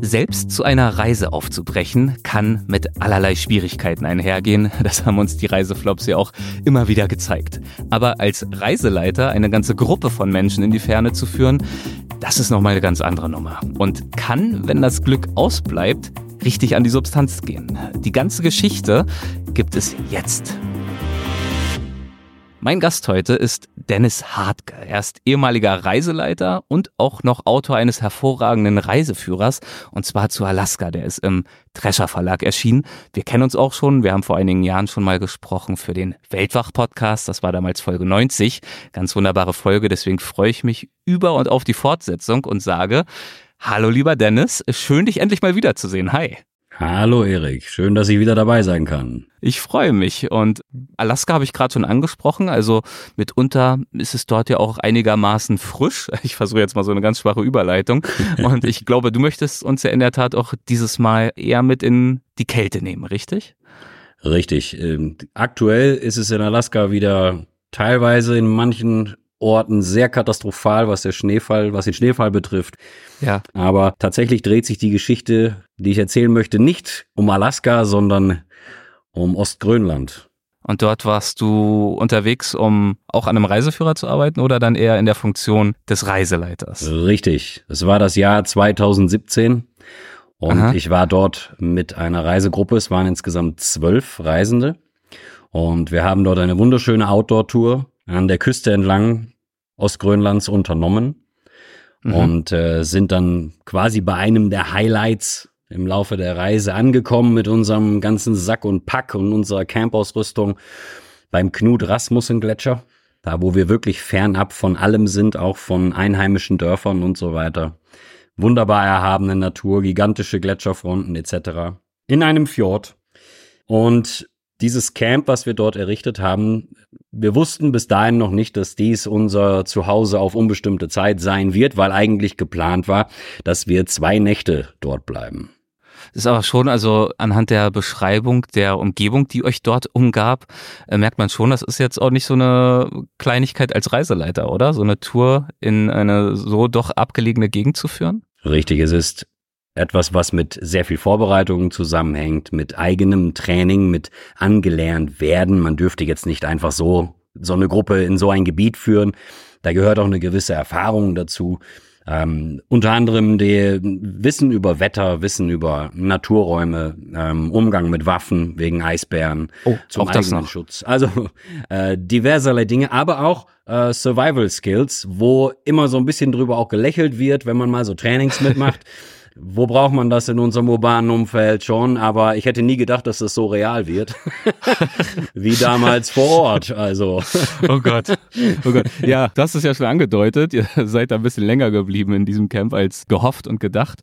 Selbst zu einer Reise aufzubrechen, kann mit allerlei Schwierigkeiten einhergehen. Das haben uns die Reiseflops ja auch immer wieder gezeigt. Aber als Reiseleiter eine ganze Gruppe von Menschen in die Ferne zu führen, das ist nochmal eine ganz andere Nummer. Und kann, wenn das Glück ausbleibt, richtig an die Substanz gehen. Die ganze Geschichte gibt es jetzt. Mein Gast heute ist Dennis Hartke. Er ist ehemaliger Reiseleiter und auch noch Autor eines hervorragenden Reiseführers und zwar zu Alaska. Der ist im Drescher Verlag erschienen. Wir kennen uns auch schon. Wir haben vor einigen Jahren schon mal gesprochen für den Weltwach-Podcast. Das war damals Folge 90. Ganz wunderbare Folge. Deswegen freue ich mich über und auf die Fortsetzung und sage, Hallo lieber Dennis, schön dich endlich mal wiederzusehen. Hi. Hallo Erik, schön, dass ich wieder dabei sein kann. Ich freue mich und Alaska habe ich gerade schon angesprochen, also mitunter ist es dort ja auch einigermaßen frisch. Ich versuche jetzt mal so eine ganz schwache Überleitung und ich glaube, du möchtest uns ja in der Tat auch dieses Mal eher mit in die Kälte nehmen, richtig? Richtig. Ähm, aktuell ist es in Alaska wieder teilweise in manchen Orten sehr katastrophal, was der Schneefall, was den Schneefall betrifft. Ja. Aber tatsächlich dreht sich die Geschichte, die ich erzählen möchte, nicht um Alaska, sondern um Ostgrönland. Und dort warst du unterwegs, um auch an einem Reiseführer zu arbeiten oder dann eher in der Funktion des Reiseleiters? Richtig. Es war das Jahr 2017 und Aha. ich war dort mit einer Reisegruppe. Es waren insgesamt zwölf Reisende und wir haben dort eine wunderschöne Outdoor-Tour an der Küste entlang Ostgrönlands unternommen mhm. und äh, sind dann quasi bei einem der Highlights im Laufe der Reise angekommen mit unserem ganzen Sack und Pack und unserer Campausrüstung beim Knut Rasmussen Gletscher, da wo wir wirklich fernab von allem sind, auch von einheimischen Dörfern und so weiter. Wunderbar erhabene Natur, gigantische Gletscherfronten etc. In einem Fjord. Und dieses Camp, was wir dort errichtet haben, wir wussten bis dahin noch nicht, dass dies unser Zuhause auf unbestimmte Zeit sein wird, weil eigentlich geplant war, dass wir zwei Nächte dort bleiben. Das ist aber schon, also anhand der Beschreibung der Umgebung, die euch dort umgab, äh, merkt man schon, das ist jetzt auch nicht so eine Kleinigkeit als Reiseleiter, oder? So eine Tour in eine so doch abgelegene Gegend zu führen? Richtig, es ist etwas, was mit sehr viel Vorbereitung zusammenhängt, mit eigenem Training, mit angelernt werden. Man dürfte jetzt nicht einfach so so eine Gruppe in so ein Gebiet führen. Da gehört auch eine gewisse Erfahrung dazu. Ähm, unter anderem die Wissen über Wetter, Wissen über Naturräume, ähm, Umgang mit Waffen wegen Eisbären oh, zum eigenen Schutz. Also äh, diverserlei Dinge, aber auch äh, Survival Skills, wo immer so ein bisschen drüber auch gelächelt wird, wenn man mal so Trainings mitmacht. wo braucht man das in unserem urbanen Umfeld schon? Aber ich hätte nie gedacht, dass das so real wird. Wie damals vor Ort. Also. oh Gott. Oh Gott. Ja, das ist ja schon angedeutet. Ihr seid da ein bisschen länger geblieben in diesem Camp als gehofft und gedacht.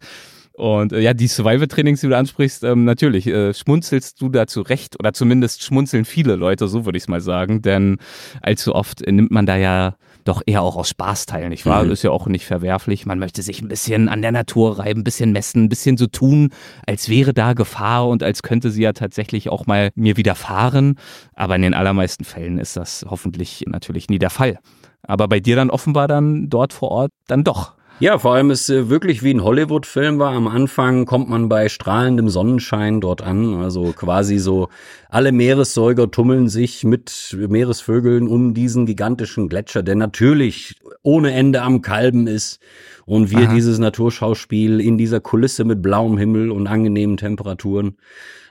Und äh, ja, die Survival-Trainings, die du ansprichst, ähm, natürlich äh, schmunzelst du da zurecht oder zumindest schmunzeln viele Leute, so würde ich es mal sagen, denn allzu oft nimmt man da ja doch eher auch aus Spaß teil, nicht wahr? Mhm. Ist ja auch nicht verwerflich. Man möchte sich ein bisschen an der Natur reiben, ein bisschen messen, ein bisschen so tun, als wäre da Gefahr und als könnte sie ja tatsächlich auch mal mir widerfahren. Aber in den allermeisten Fällen ist das hoffentlich natürlich nie der Fall. Aber bei dir dann offenbar dann dort vor Ort dann doch. Ja, vor allem ist äh, wirklich wie ein Hollywood-Film war. Am Anfang kommt man bei strahlendem Sonnenschein dort an. Also quasi so alle Meeressäuger tummeln sich mit Meeresvögeln um diesen gigantischen Gletscher, der natürlich ohne Ende am Kalben ist. Und wir Aha. dieses Naturschauspiel in dieser Kulisse mit blauem Himmel und angenehmen Temperaturen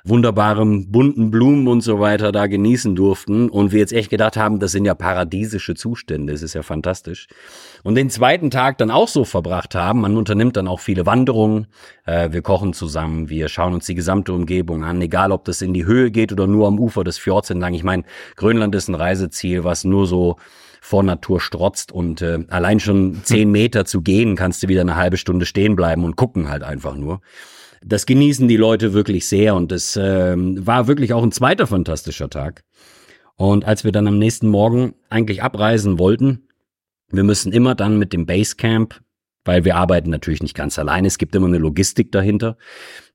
wunderbarem bunten Blumen und so weiter da genießen durften. Und wir jetzt echt gedacht haben, das sind ja paradiesische Zustände, es ist ja fantastisch. Und den zweiten Tag dann auch so verbracht haben, man unternimmt dann auch viele Wanderungen, äh, wir kochen zusammen, wir schauen uns die gesamte Umgebung an, egal ob das in die Höhe geht oder nur am Ufer des Fjords entlang. Ich meine, Grönland ist ein Reiseziel, was nur so vor Natur strotzt. Und äh, allein schon zehn Meter zu gehen, kannst du wieder eine halbe Stunde stehen bleiben und gucken halt einfach nur das genießen die Leute wirklich sehr und es äh, war wirklich auch ein zweiter fantastischer Tag. Und als wir dann am nächsten Morgen eigentlich abreisen wollten, wir müssen immer dann mit dem Basecamp, weil wir arbeiten natürlich nicht ganz alleine, es gibt immer eine Logistik dahinter.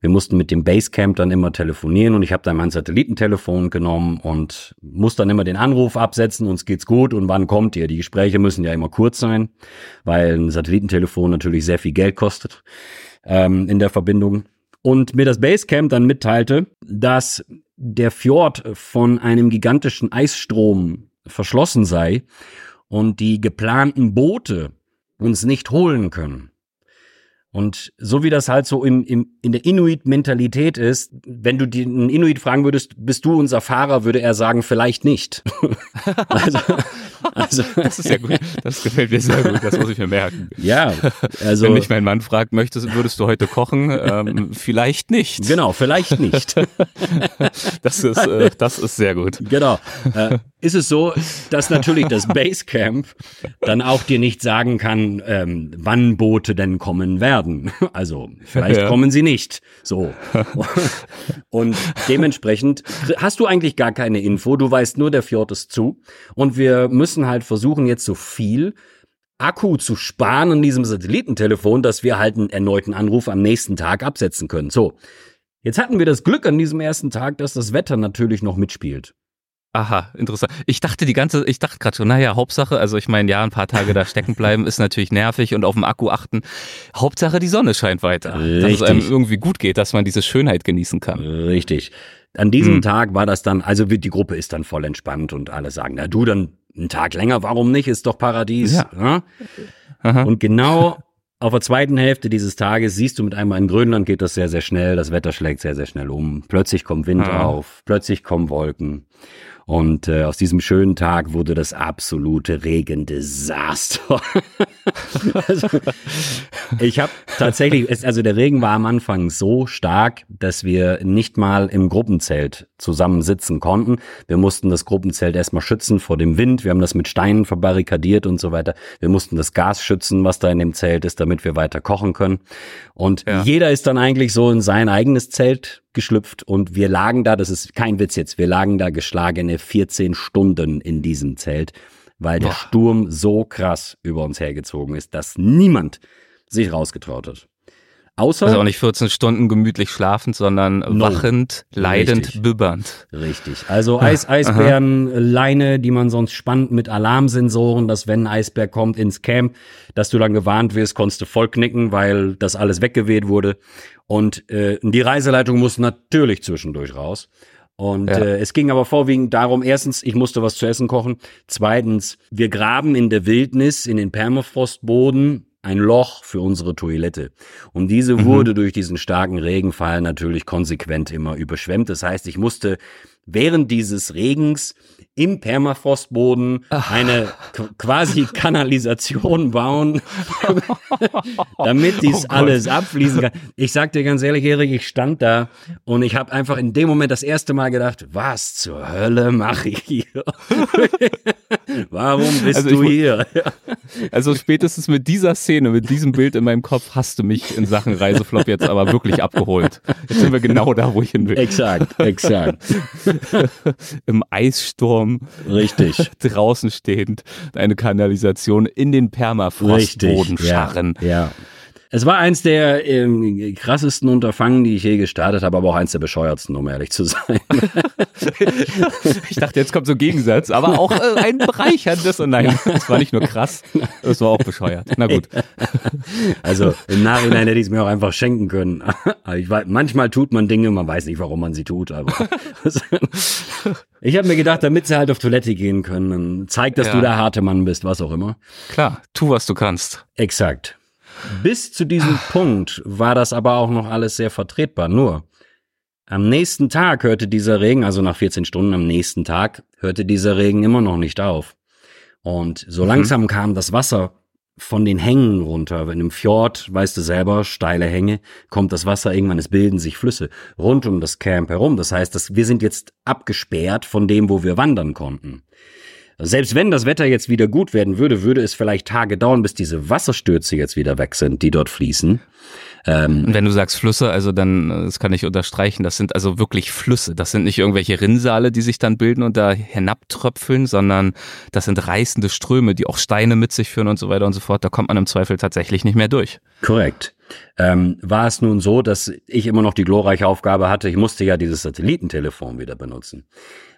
Wir mussten mit dem Basecamp dann immer telefonieren und ich habe dann mein Satellitentelefon genommen und muss dann immer den Anruf absetzen, uns geht's gut und wann kommt ihr? Die Gespräche müssen ja immer kurz sein, weil ein Satellitentelefon natürlich sehr viel Geld kostet. ähm, in der Verbindung. Und mir das Basecamp dann mitteilte, dass der Fjord von einem gigantischen Eisstrom verschlossen sei und die geplanten Boote uns nicht holen können. Und so wie das halt so im, im, in der Inuit-Mentalität ist, wenn du den Inuit fragen würdest, bist du unser Fahrer, würde er sagen, vielleicht nicht. also, also, das ist ja gut. Das gefällt mir sehr gut. Das muss ich mir merken. Ja, also. Wenn mich mein Mann fragt, möchtest, würdest du heute kochen? Ähm, vielleicht nicht. Genau, vielleicht nicht. das ist, äh, das ist sehr gut. Genau. Äh, ist es so, dass natürlich das Basecamp dann auch dir nicht sagen kann, ähm, wann Boote denn kommen werden. Also vielleicht ja. kommen sie nicht. So. Und dementsprechend hast du eigentlich gar keine Info. Du weißt nur, der Fjord ist zu. Und wir müssen halt versuchen, jetzt so viel Akku zu sparen in diesem Satellitentelefon, dass wir halt einen erneuten Anruf am nächsten Tag absetzen können. So. Jetzt hatten wir das Glück an diesem ersten Tag, dass das Wetter natürlich noch mitspielt. Aha, interessant. Ich dachte die ganze, ich dachte gerade schon, naja, Hauptsache, also ich meine, ja, ein paar Tage da stecken bleiben ist natürlich nervig und auf dem Akku achten. Hauptsache die Sonne scheint weiter. Richtig. Dass es einem irgendwie gut geht, dass man diese Schönheit genießen kann. Richtig. An diesem hm. Tag war das dann, also die Gruppe ist dann voll entspannt und alle sagen, na du dann einen Tag länger, warum nicht? Ist doch Paradies. Ja. ja? Und genau auf der zweiten Hälfte dieses Tages siehst du mit einmal in Grönland geht das sehr, sehr schnell. Das Wetter schlägt sehr, sehr schnell um. Plötzlich kommt Wind ah. auf, plötzlich kommen Wolken. Und äh, aus diesem schönen Tag wurde das absolute Regendesaster. also, ich habe tatsächlich, also der Regen war am Anfang so stark, dass wir nicht mal im Gruppenzelt zusammen sitzen konnten. Wir mussten das Gruppenzelt erstmal schützen vor dem Wind. Wir haben das mit Steinen verbarrikadiert und so weiter. Wir mussten das Gas schützen, was da in dem Zelt ist, damit wir weiter kochen können. Und ja. jeder ist dann eigentlich so in sein eigenes Zelt geschlüpft und wir lagen da, das ist kein Witz jetzt, wir lagen da geschlagene 14 Stunden in diesem Zelt, weil der Boah. Sturm so krass über uns hergezogen ist, dass niemand sich rausgetraut hat. Außer also auch nicht 14 Stunden gemütlich schlafend, sondern no. wachend, leidend, Richtig. bibbernd. Richtig. Also Eis, Eisbären, Aha. Leine, die man sonst spannt mit Alarmsensoren, dass wenn ein Eisbär kommt ins Camp, dass du dann gewarnt wirst, konntest du voll knicken, weil das alles weggeweht wurde. Und äh, die Reiseleitung muss natürlich zwischendurch raus. Und ja. äh, es ging aber vorwiegend darum, erstens, ich musste was zu essen kochen. Zweitens, wir graben in der Wildnis, in den Permafrostboden ein Loch für unsere Toilette. Und diese mhm. wurde durch diesen starken Regenfall natürlich konsequent immer überschwemmt. Das heißt, ich musste während dieses Regens im Permafrostboden Ach. eine quasi Kanalisation bauen, damit dies oh alles abfließen kann. Ich sag dir ganz ehrlich, Erik, ich stand da und ich habe einfach in dem Moment das erste Mal gedacht, was zur Hölle mache ich hier? Warum bist also du hier? also spätestens mit dieser Szene, mit diesem Bild in meinem Kopf hast du mich in Sachen Reiseflop jetzt aber wirklich abgeholt. Jetzt sind wir genau da, wo ich hin will. Exakt, exakt. Im Eissturm. Richtig. Draußen stehend. Eine Kanalisation in den Permafrostboden scharren. Ja, ja. Es war eins der ähm, krassesten Unterfangen, die ich je gestartet habe, aber auch eins der bescheuertsten, um ehrlich zu sein. ich dachte, jetzt kommt so ein Gegensatz, aber auch äh, ein bereicherndes. Und nein, es war nicht nur krass, es war auch bescheuert. Na gut. Also im Nachhinein hätte ich es mir auch einfach schenken können. Weiß, manchmal tut man Dinge, man weiß nicht, warum man sie tut, aber ich habe mir gedacht, damit sie halt auf Toilette gehen können, zeig, dass ja. du der harte Mann bist, was auch immer. Klar, tu, was du kannst. Exakt. Bis zu diesem Punkt war das aber auch noch alles sehr vertretbar. Nur am nächsten Tag hörte dieser Regen, also nach 14 Stunden am nächsten Tag, hörte dieser Regen immer noch nicht auf. Und so mhm. langsam kam das Wasser von den Hängen runter. Wenn im Fjord, weißt du selber, steile Hänge, kommt das Wasser irgendwann, es bilden sich Flüsse rund um das Camp herum. Das heißt, dass wir sind jetzt abgesperrt von dem, wo wir wandern konnten. Selbst wenn das Wetter jetzt wieder gut werden würde, würde es vielleicht Tage dauern, bis diese Wasserstürze jetzt wieder weg sind, die dort fließen. Ähm, und wenn du sagst Flüsse, also dann, das kann ich unterstreichen, das sind also wirklich Flüsse. Das sind nicht irgendwelche Rinnsale, die sich dann bilden und da hinabtröpfeln, sondern das sind reißende Ströme, die auch Steine mit sich führen und so weiter und so fort. Da kommt man im Zweifel tatsächlich nicht mehr durch. Korrekt. Ähm, war es nun so, dass ich immer noch die glorreiche Aufgabe hatte, ich musste ja dieses Satellitentelefon wieder benutzen.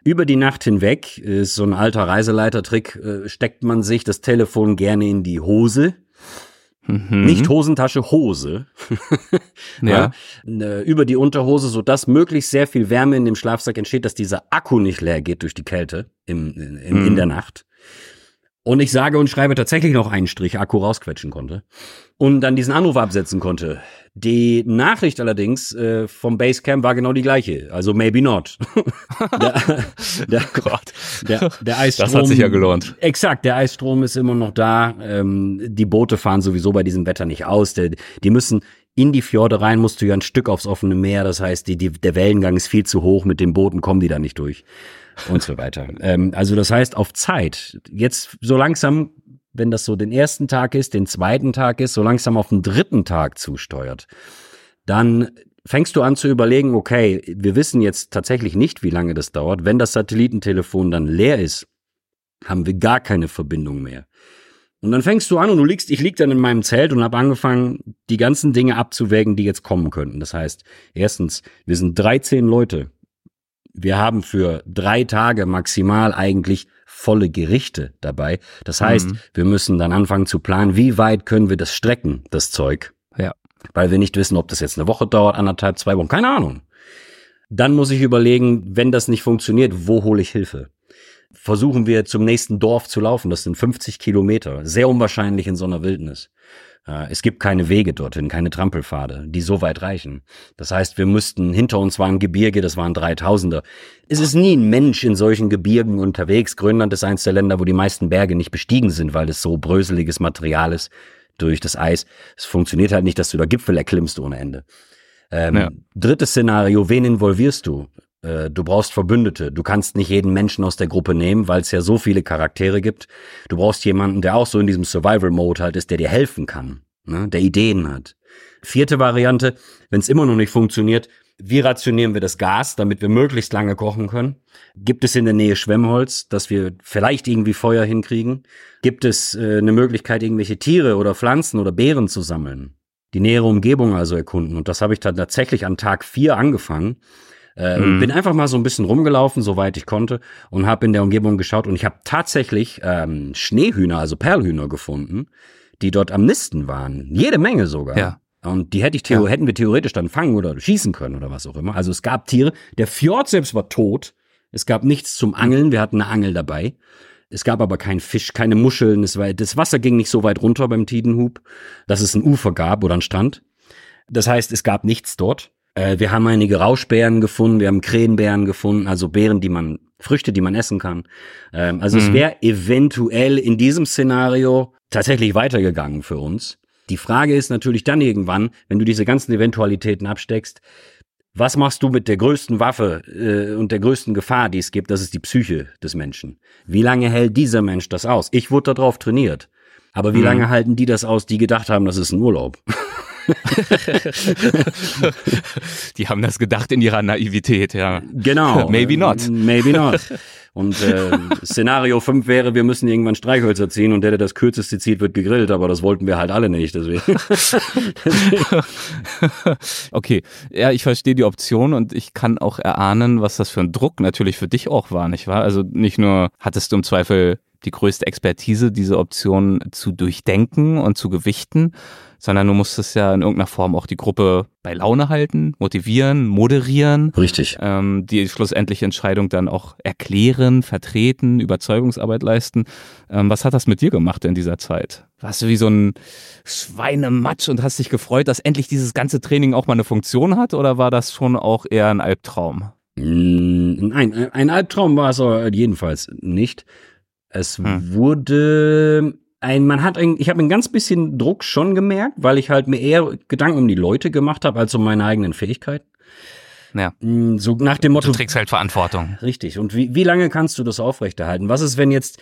Über die Nacht hinweg ist so ein alter Reiseleitertrick, äh, steckt man sich das Telefon gerne in die Hose Mhm. Nicht Hosentasche, Hose. ja. ja. Über die Unterhose, sodass möglichst sehr viel Wärme in dem Schlafsack entsteht, dass dieser Akku nicht leer geht durch die Kälte im, in, mhm. in der Nacht. Und ich sage und schreibe tatsächlich noch einen Strich Akku rausquetschen konnte und dann diesen Anruf absetzen konnte. Die Nachricht allerdings äh, vom Basecamp war genau die gleiche. Also maybe not. der, der, Gott. Der, der Eisstrom. Das hat sich ja gelohnt. Exakt, der Eisstrom ist immer noch da. Ähm, die Boote fahren sowieso bei diesem Wetter nicht aus. Der, die müssen in die Fjorde rein, musst du ja ein Stück aufs offene Meer. Das heißt, die, die, der Wellengang ist viel zu hoch. Mit den Booten kommen die da nicht durch. Und so weiter. ähm, also das heißt, auf Zeit. Jetzt so langsam wenn das so den ersten Tag ist, den zweiten Tag ist, so langsam auf den dritten Tag zusteuert, dann fängst du an zu überlegen, okay, wir wissen jetzt tatsächlich nicht, wie lange das dauert. Wenn das Satellitentelefon dann leer ist, haben wir gar keine Verbindung mehr. Und dann fängst du an und du liegst, ich lieg dann in meinem Zelt und habe angefangen, die ganzen Dinge abzuwägen, die jetzt kommen könnten. Das heißt, erstens, wir sind 13 Leute. Wir haben für drei Tage maximal eigentlich volle Gerichte dabei. Das heißt, mhm. wir müssen dann anfangen zu planen, wie weit können wir das strecken, das Zeug. Ja. Weil wir nicht wissen, ob das jetzt eine Woche dauert, anderthalb, zwei Wochen, keine Ahnung. Dann muss ich überlegen, wenn das nicht funktioniert, wo hole ich Hilfe? Versuchen wir zum nächsten Dorf zu laufen, das sind 50 Kilometer, sehr unwahrscheinlich in so einer Wildnis. Äh, es gibt keine Wege dorthin, keine Trampelpfade, die so weit reichen. Das heißt, wir müssten, hinter uns waren Gebirge, das waren Dreitausender. Es ist nie ein Mensch in solchen Gebirgen unterwegs. Grönland ist eines der Länder, wo die meisten Berge nicht bestiegen sind, weil es so bröseliges Material ist durch das Eis. Es funktioniert halt nicht, dass du da Gipfel erklimmst ohne Ende. Ähm, ja. Drittes Szenario, wen involvierst du? Äh, du brauchst Verbündete. Du kannst nicht jeden Menschen aus der Gruppe nehmen, weil es ja so viele Charaktere gibt. Du brauchst jemanden, der auch so in diesem Survival-Mode halt ist, der dir helfen kann, ne? der Ideen hat. Vierte Variante, wenn es immer noch nicht funktioniert, wie rationieren wir das Gas, damit wir möglichst lange kochen können? Gibt es in der Nähe Schwemmholz, dass wir vielleicht irgendwie Feuer hinkriegen? Gibt es äh, eine Möglichkeit, irgendwelche Tiere oder Pflanzen oder Beeren zu sammeln? Die nähere Umgebung also erkunden. Und das habe ich dann tatsächlich an Tag vier angefangen. Äh, mhm. Bin einfach mal so ein bisschen rumgelaufen, soweit ich konnte, und habe in der Umgebung geschaut. Und ich habe tatsächlich ähm, Schneehühner, also Perlhühner gefunden, die dort am Nisten waren. Jede Menge sogar. Ja. Und die hätte ich ja. hätten wir theoretisch dann fangen oder schießen können oder was auch immer. Also es gab Tiere. Der Fjord selbst war tot. Es gab nichts zum Angeln. Wir hatten eine Angel dabei. Es gab aber keinen Fisch, keine Muscheln. Es war, das Wasser ging nicht so weit runter beim Tidenhub, dass es ein Ufer gab oder ein Strand. Das heißt, es gab nichts dort. Äh, wir haben einige Rauschbeeren gefunden, wir haben Krähenbeeren gefunden, also Beeren, die man, Früchte, die man essen kann. Ähm, also mhm. es wäre eventuell in diesem Szenario tatsächlich weitergegangen für uns. Die Frage ist natürlich dann irgendwann, wenn du diese ganzen Eventualitäten absteckst, was machst du mit der größten Waffe äh, und der größten Gefahr, die es gibt? Das ist die Psyche des Menschen. Wie lange hält dieser Mensch das aus? Ich wurde darauf trainiert. Aber wie mhm. lange halten die das aus, die gedacht haben, das ist ein Urlaub? die haben das gedacht in ihrer Naivität, ja. Genau. Maybe not. Maybe not. Und äh, Szenario 5 wäre, wir müssen irgendwann Streichhölzer ziehen und der, der das kürzeste zieht, wird gegrillt, aber das wollten wir halt alle nicht. Deswegen. okay, ja, ich verstehe die Option und ich kann auch erahnen, was das für ein Druck natürlich für dich auch war, nicht wahr? Also nicht nur hattest du im Zweifel die größte Expertise, diese Option zu durchdenken und zu gewichten, sondern du musstest ja in irgendeiner Form auch die Gruppe bei Laune halten, motivieren, moderieren. Richtig. Ähm, die schlussendliche Entscheidung dann auch erklären, vertreten, Überzeugungsarbeit leisten. Ähm, was hat das mit dir gemacht in dieser Zeit? Warst du wie so ein Schweinematsch und hast dich gefreut, dass endlich dieses ganze Training auch mal eine Funktion hat oder war das schon auch eher ein Albtraum? Nein, ein Albtraum war es jedenfalls nicht. Es hm. wurde ein, man hat ein, ich habe ein ganz bisschen Druck schon gemerkt, weil ich halt mir eher Gedanken um die Leute gemacht habe, als um meine eigenen Fähigkeiten. Ja. Mm, so nach dem Motto. Du trägst halt Verantwortung. Richtig. Und wie, wie lange kannst du das aufrechterhalten? Was ist, wenn jetzt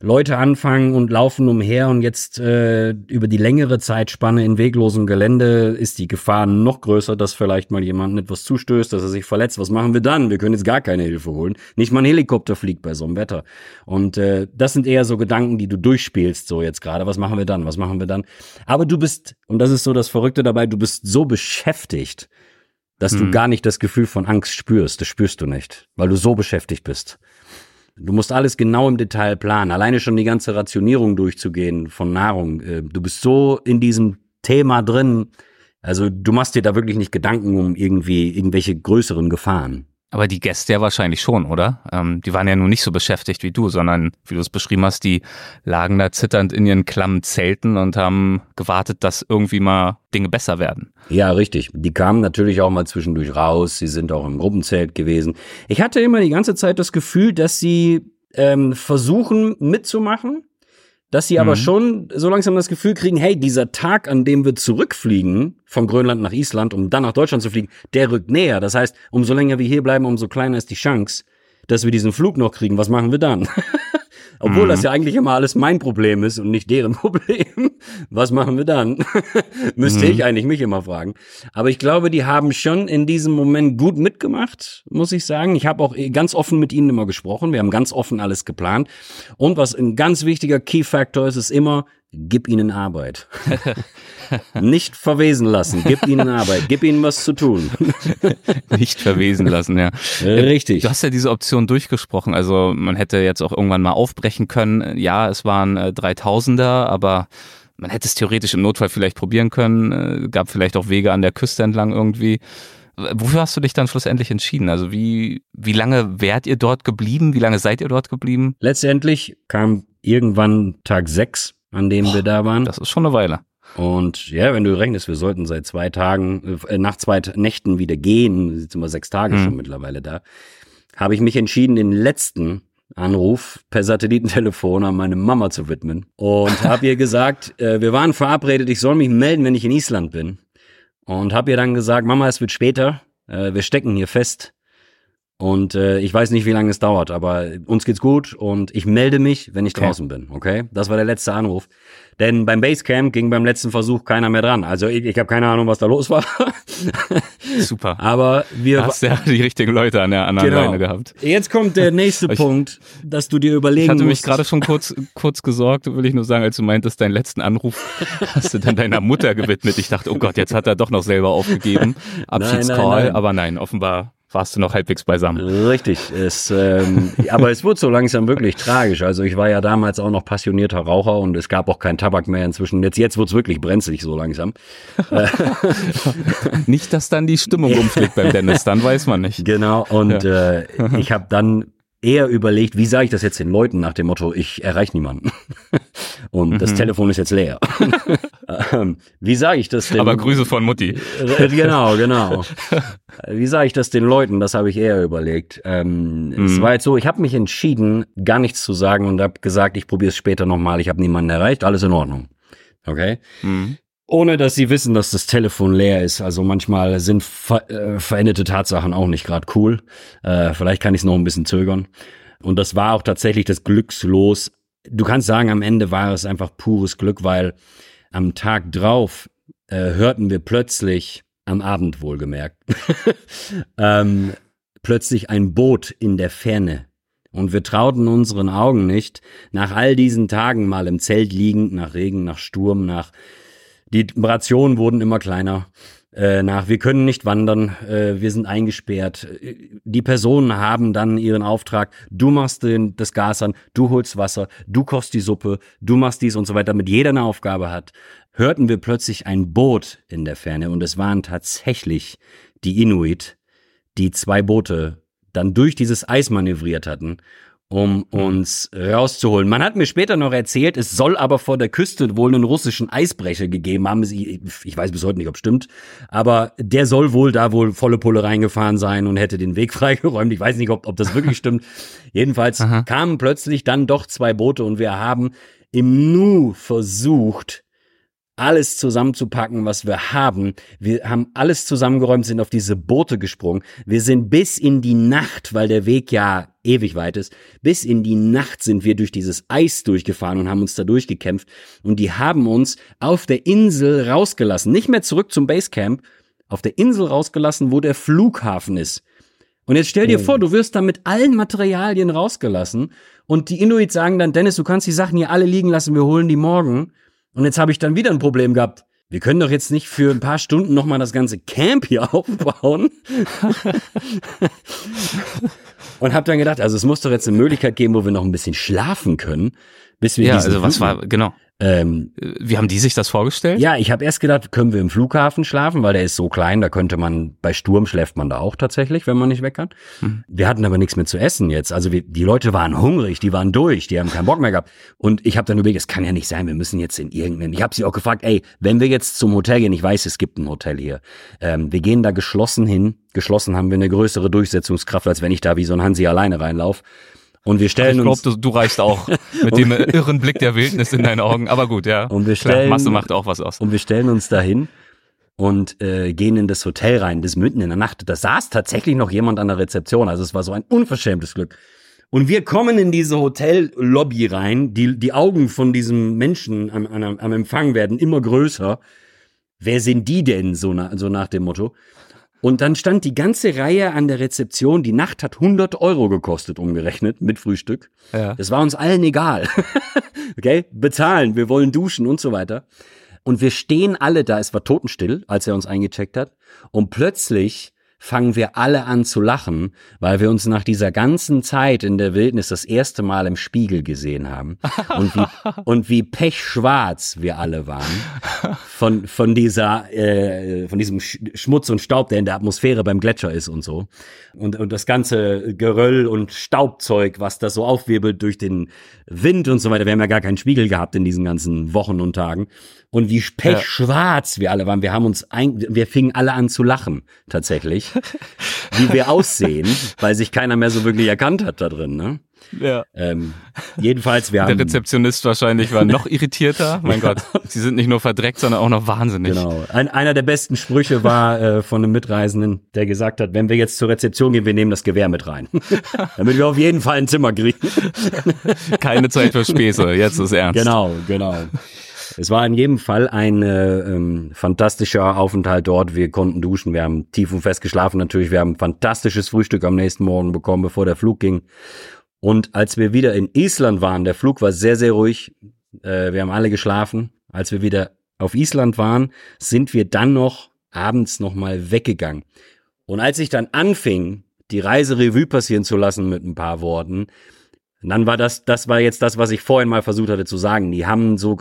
Leute anfangen und laufen umher und jetzt äh, über die längere Zeitspanne in weglosem Gelände ist die Gefahr noch größer, dass vielleicht mal jemand etwas zustößt, dass er sich verletzt. Was machen wir dann? Wir können jetzt gar keine Hilfe holen. Nicht mal ein Helikopter fliegt bei so einem Wetter. Und äh, das sind eher so Gedanken, die du durchspielst so jetzt gerade. Was machen wir dann? Was machen wir dann? Aber du bist, und das ist so das Verrückte dabei, du bist so beschäftigt, dass hm. du gar nicht das Gefühl von Angst spürst. Das spürst du nicht, weil du so beschäftigt bist. Du musst alles genau im Detail planen. Alleine schon die ganze Rationierung durchzugehen von Nahrung. Äh, du bist so in diesem Thema drin. Also du machst dir da wirklich nicht Gedanken um irgendwie irgendwelche größeren Gefahren. Aber die Gäste ja wahrscheinlich schon, oder? Ähm, die waren ja nun nicht so beschäftigt wie du, sondern, wie du es beschrieben hast, die lagen da zitternd in ihren klammen Zelten und haben gewartet, dass irgendwie mal Dinge besser werden. Ja, richtig. Die kamen natürlich auch mal zwischendurch raus. Sie sind auch im Gruppenzelt gewesen. Ich hatte immer die ganze Zeit das Gefühl, dass sie ähm, versuchen mitzumachen, dass sie aber mhm. schon so langsam das Gefühl kriegen, hey, dieser Tag, an dem wir zurückfliegen von Grönland nach Island, um dann nach Deutschland zu fliegen, der rückt näher. Das heißt, umso länger wir hier bleiben, umso kleiner ist die Chance, dass wir diesen Flug noch kriegen. Was machen wir dann? Obwohl mhm. das ja eigentlich immer alles mein Problem ist und nicht deren Problem. Was machen wir dann? Müsste mhm. ich eigentlich mich immer fragen. Aber ich glaube, die haben schon in diesem Moment gut mitgemacht, muss ich sagen. Ich habe auch ganz offen mit ihnen immer gesprochen. Wir haben ganz offen alles geplant. Und was ein ganz wichtiger Key Factor ist, ist immer, gib ihnen Arbeit. Nicht verwesen lassen, gib ihnen Arbeit, gib ihnen was zu tun. Nicht verwesen lassen, ja. Richtig. Du hast ja diese Option durchgesprochen, also man hätte jetzt auch irgendwann mal aufbrechen können. Ja, es waren äh, 3000er, aber man hätte es theoretisch im Notfall vielleicht probieren können, äh, gab vielleicht auch Wege an der Küste entlang irgendwie. Wofür hast du dich dann schlussendlich entschieden? Also wie, wie lange wärt ihr dort geblieben? Wie lange seid ihr dort geblieben? Letztendlich kam irgendwann Tag sechs an dem Boah, wir da waren. Das ist schon eine Weile. Und ja, wenn du rechnest, wir sollten seit zwei Tagen, äh, nach zwei Nächten wieder gehen, sind wir sechs Tage mhm. schon mittlerweile da, habe ich mich entschieden, den letzten Anruf per Satellitentelefon an meine Mama zu widmen und habe ihr gesagt, äh, wir waren verabredet, ich soll mich melden, wenn ich in Island bin. Und habe ihr dann gesagt, Mama, es wird später, äh, wir stecken hier fest. Und äh, ich weiß nicht, wie lange es dauert, aber uns geht's gut und ich melde mich, wenn ich okay. draußen bin, okay? Das war der letzte Anruf. Denn beim Basecamp ging beim letzten Versuch keiner mehr dran. Also ich, ich habe keine Ahnung, was da los war. Super. Aber wir hast ja die richtigen Leute an der anderen genau. Leine gehabt. Jetzt kommt der nächste Punkt, dass du dir überlegen musst. Ich hatte mich gerade schon kurz kurz gesorgt, will ich nur sagen, als du meintest, deinen letzten Anruf hast du dann deiner Mutter gewidmet. Ich dachte, oh Gott, jetzt hat er doch noch selber aufgegeben. Abschiedscall, aber nein, offenbar warst du noch halbwegs beisammen. Richtig. Es, ähm, aber es wurde so langsam wirklich tragisch. Also ich war ja damals auch noch passionierter Raucher und es gab auch keinen Tabak mehr inzwischen. Jetzt, jetzt wird's wirklich brenzlig so langsam. nicht, dass dann die Stimmung umschlägt beim Dennis, dann weiß man nicht. Genau. Und ja. äh, ich habe dann eher überlegt, wie sage ich das jetzt den Leuten nach dem Motto, ich erreiche niemanden. Und mhm. das Telefon ist jetzt leer. ähm, wie sage ich das denn? Aber Grüße von Mutti. genau, genau. Wie sage ich das den Leuten? Das habe ich eher überlegt. Ähm, mhm. Es war jetzt so, ich habe mich entschieden, gar nichts zu sagen und habe gesagt, ich probiere es später nochmal. Ich habe niemanden erreicht, alles in Ordnung. Okay? Mhm ohne dass sie wissen, dass das Telefon leer ist. Also manchmal sind ver äh, veränderte Tatsachen auch nicht gerade cool. Äh, vielleicht kann ich es noch ein bisschen zögern. Und das war auch tatsächlich das Glückslos. Du kannst sagen, am Ende war es einfach pures Glück, weil am Tag drauf äh, hörten wir plötzlich, am Abend wohlgemerkt, ähm, plötzlich ein Boot in der Ferne. Und wir trauten unseren Augen nicht, nach all diesen Tagen mal im Zelt liegend, nach Regen, nach Sturm, nach die Rationen wurden immer kleiner. Äh, nach, wir können nicht wandern, äh, wir sind eingesperrt. Die Personen haben dann ihren Auftrag, du machst den, das Gas an, du holst Wasser, du kochst die Suppe, du machst dies und so weiter, damit jeder eine Aufgabe hat. Hörten wir plötzlich ein Boot in der Ferne und es waren tatsächlich die Inuit, die zwei Boote dann durch dieses Eis manövriert hatten um mhm. uns rauszuholen. Man hat mir später noch erzählt, es soll aber vor der Küste wohl einen russischen Eisbrecher gegeben haben. Ich weiß bis heute nicht, ob stimmt, aber der soll wohl da wohl volle Pulle reingefahren sein und hätte den Weg freigeräumt. Ich weiß nicht, ob, ob das wirklich stimmt. Jedenfalls Aha. kamen plötzlich dann doch zwei Boote und wir haben im Nu versucht, alles zusammenzupacken, was wir haben. Wir haben alles zusammengeräumt, sind auf diese Boote gesprungen. Wir sind bis in die Nacht, weil der Weg ja ewig weit ist, bis in die Nacht sind wir durch dieses Eis durchgefahren und haben uns da durchgekämpft. Und die haben uns auf der Insel rausgelassen, nicht mehr zurück zum Basecamp, auf der Insel rausgelassen, wo der Flughafen ist. Und jetzt stell dir oh. vor, du wirst da mit allen Materialien rausgelassen und die Inuit sagen dann, Dennis, du kannst die Sachen hier alle liegen lassen, wir holen die morgen. Und jetzt habe ich dann wieder ein Problem gehabt. Wir können doch jetzt nicht für ein paar Stunden nochmal das ganze Camp hier aufbauen. Und habe dann gedacht, also es muss doch jetzt eine Möglichkeit geben, wo wir noch ein bisschen schlafen können, bis wir Ja, also was war, genau. Ähm, Wie haben die sich das vorgestellt? ja, ich habe erst gedacht, können wir im Flughafen schlafen, weil der ist so klein, da könnte man, bei Sturm schläft man da auch tatsächlich, wenn man nicht weg kann. Wir hatten aber nichts mehr zu essen jetzt. Also wir, die Leute waren hungrig, die waren durch, die haben keinen Bock mehr gehabt. Und ich habe dann überlegt, es kann ja nicht sein, wir müssen jetzt in irgendeinen. Ich habe sie auch gefragt, ey, wenn wir jetzt zum Hotel gehen, ich weiß, es gibt ein Hotel hier, ähm, wir gehen da geschlossen hin. Geschlossen haben wir eine größere Durchsetzungskraft, als wenn ich da wie so ein Hansi alleine reinlauf. Und wir stellen Ich uns. glaube, du, du reichst auch mit dem irren Blick der Wildnis in deinen Augen. Aber gut, ja. Und wir Klar, stellen- Masse macht auch was aus. Und wir stellen uns dahin und äh, gehen in das Hotel rein, das mitten in der Nacht. Da saß tatsächlich noch jemand an der Rezeption. Also es war so ein unverschämtes Glück. Und wir kommen in diese Hotellobby rein. Die, die Augen von diesem Menschen am, am, am Empfang werden immer größer. Wer sind die denn? So, na, so nach dem Motto. Und dann stand die ganze Reihe an der Rezeption. Die Nacht hat 100 Euro gekostet, umgerechnet, mit Frühstück. Ja. Das war uns allen egal. okay? Bezahlen, wir wollen duschen und so weiter. Und wir stehen alle da, es war totenstill, als er uns eingecheckt hat. Und plötzlich fangen wir alle an zu lachen, weil wir uns nach dieser ganzen Zeit in der Wildnis das erste Mal im Spiegel gesehen haben. Und wie, und wie pechschwarz wir alle waren von, von dieser, äh, von diesem Sch Schmutz und Staub, der in der Atmosphäre beim Gletscher ist und so. Und, und das ganze Geröll und Staubzeug, was da so aufwirbelt durch den Wind und so weiter. Wir haben ja gar keinen Spiegel gehabt in diesen ganzen Wochen und Tagen. Und wie pechschwarz wir alle waren. Wir haben uns ein, wir fingen alle an zu lachen, tatsächlich. wie wir aussehen, weil sich keiner mehr so wirklich erkannt hat da drin, ne? ja. Ähm, jedenfalls, wir Der haben. Rezeptionist wahrscheinlich war noch irritierter. Mein Gott, sie sind nicht nur verdreckt, sondern auch noch wahnsinnig. Genau. Ein, einer der besten Sprüche war äh, von einem Mitreisenden, der gesagt hat, wenn wir jetzt zur Rezeption gehen, wir nehmen das Gewehr mit rein. Damit wir auf jeden Fall ein Zimmer kriegen. Keine Zeit für Späße, jetzt ist ernst. Genau, genau. Es war in jedem Fall ein äh, ähm, fantastischer Aufenthalt dort. Wir konnten duschen, wir haben tief und fest geschlafen natürlich. Wir haben ein fantastisches Frühstück am nächsten Morgen bekommen, bevor der Flug ging. Und als wir wieder in Island waren, der Flug war sehr, sehr ruhig. Äh, wir haben alle geschlafen. Als wir wieder auf Island waren, sind wir dann noch abends nochmal weggegangen. Und als ich dann anfing, die Reise Revue passieren zu lassen mit ein paar Worten, dann war das, das war jetzt das, was ich vorhin mal versucht hatte zu sagen. Die haben so,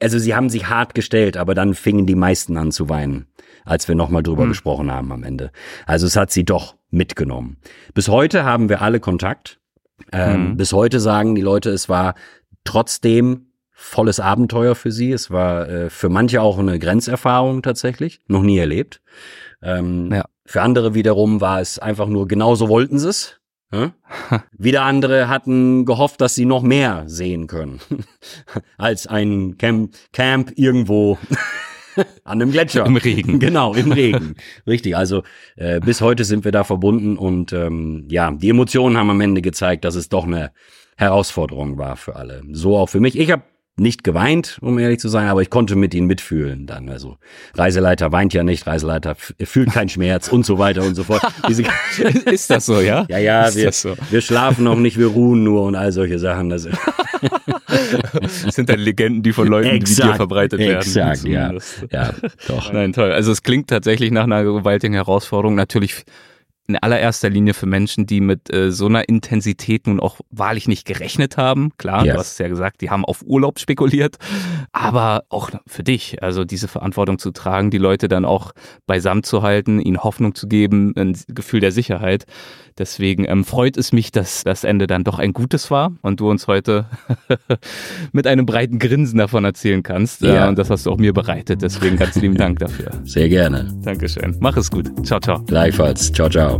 also sie haben sich hart gestellt, aber dann fingen die meisten an zu weinen, als wir nochmal drüber Hm. gesprochen haben am Ende. Also es hat sie doch mitgenommen. Bis heute haben wir alle Kontakt. Ähm, Mhm. Bis heute sagen die Leute, es war trotzdem volles Abenteuer für sie. Es war äh, für manche auch eine Grenzerfahrung tatsächlich, noch nie erlebt. Ähm, Ja. Für andere wiederum war es einfach nur, genauso wollten sie es. Ja? Wieder andere hatten gehofft, dass sie noch mehr sehen können als ein Camp, Camp irgendwo an einem Gletscher. Im Regen. Genau, im Regen. Richtig. Also äh, bis heute sind wir da verbunden und ähm, ja, die Emotionen haben am Ende gezeigt, dass es doch eine Herausforderung war für alle. So auch für mich. Ich habe nicht geweint, um ehrlich zu sein, aber ich konnte mit ihnen mitfühlen dann. Also Reiseleiter weint ja nicht, Reiseleiter fühlt keinen Schmerz und so weiter und so fort. Diese, Ist das so, ja? ja, ja, Ist wir, so? wir schlafen noch nicht, wir ruhen nur und all solche Sachen. Das, Das sind dann Legenden, die von Leuten wie dir verbreitet werden. Exakt, ja. Ja, doch. Nein, toll. Also es klingt tatsächlich nach einer gewaltigen Herausforderung. Natürlich in allererster Linie für Menschen, die mit äh, so einer Intensität nun auch wahrlich nicht gerechnet haben. Klar, Yes. du hast es ja gesagt, die haben auf Urlaub spekuliert, aber auch für dich, also diese Verantwortung zu tragen, die Leute dann auch beisammen zu halten, ihnen Hoffnung zu geben, ein Gefühl der Sicherheit. Deswegen ähm, freut es mich, dass das Ende dann doch ein gutes war und du uns heute mit einem breiten Grinsen davon erzählen kannst. Ja. Äh, und das hast du auch mir bereitet. Deswegen ganz lieben Dank dafür. Sehr gerne. Dankeschön. Mach es gut. Ciao, ciao. Gleichfalls. Ciao, ciao.